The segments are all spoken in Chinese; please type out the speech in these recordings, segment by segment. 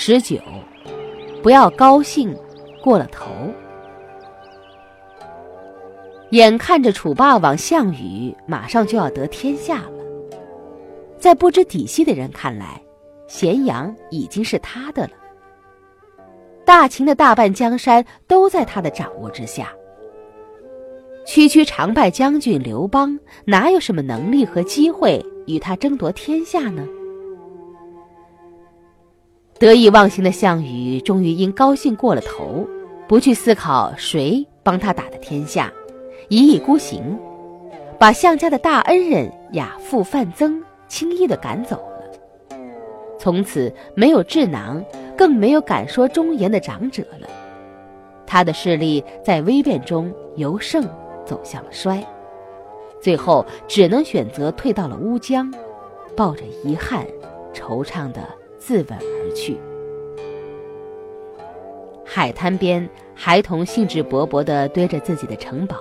十九，不要高兴过了头。眼看着楚霸王项羽马上就要得天下了，在不知底细的人看来，咸阳已经是他的了。大秦的大半江山都在他的掌握之下。区区常败将军刘邦，哪有什么能力和机会与他争夺天下呢？得意忘形的项羽，终于因高兴过了头，不去思考谁帮他打的天下。一意孤行，把项家的大恩人亚父范增轻易的赶走了。从此没有智囊，更没有敢说忠言的长者了。他的势力在危变中由盛走向了衰，最后只能选择退到了乌江，抱着遗憾、惆怅的自刎而去。海滩边，孩童兴致勃勃地堆着自己的城堡。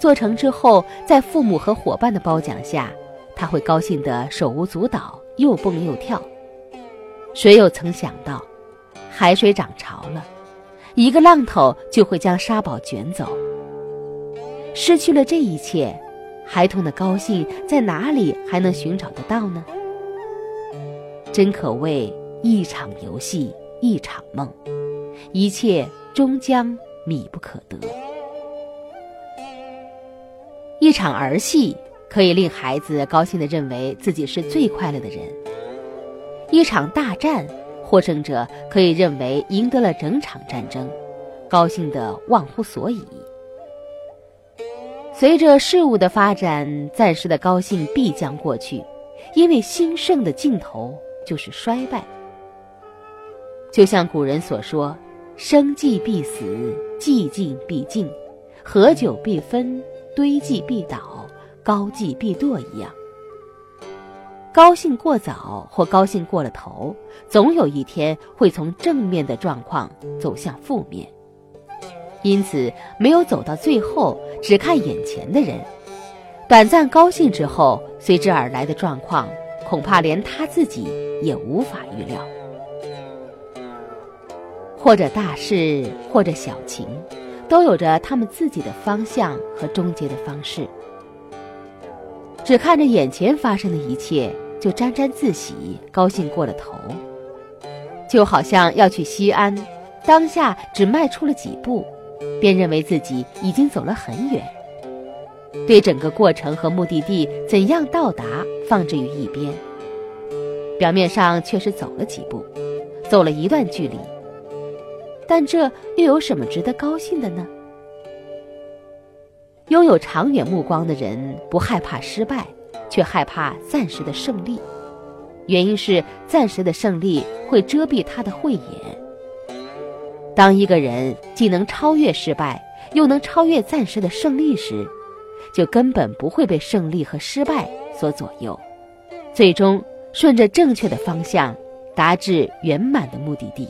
做成之后，在父母和伙伴的褒奖下，他会高兴得手舞足蹈，又蹦又跳。谁又曾想到，海水涨潮了，一个浪头就会将沙堡卷走。失去了这一切，孩童的高兴在哪里还能寻找得到呢？真可谓一场游戏一场梦，一切终将米不可得。一场儿戏可以令孩子高兴地认为自己是最快乐的人；一场大战，获胜者可以认为赢得了整场战争，高兴得忘乎所以。随着事物的发展，暂时的高兴必将过去，因为兴盛的尽头就是衰败。就像古人所说：“生计必死，寂静必尽，合久必分。”堆积必倒，高计必堕一样。高兴过早或高兴过了头，总有一天会从正面的状况走向负面。因此，没有走到最后，只看眼前的人，短暂高兴之后，随之而来的状况，恐怕连他自己也无法预料。或者大事，或者小情。都有着他们自己的方向和终结的方式。只看着眼前发生的一切，就沾沾自喜、高兴过了头，就好像要去西安，当下只迈出了几步，便认为自己已经走了很远，对整个过程和目的地怎样到达放置于一边。表面上确实走了几步，走了一段距离。但这又有什么值得高兴的呢？拥有长远目光的人不害怕失败，却害怕暂时的胜利。原因是暂时的胜利会遮蔽他的慧眼。当一个人既能超越失败，又能超越暂时的胜利时，就根本不会被胜利和失败所左右，最终顺着正确的方向达至圆满的目的地。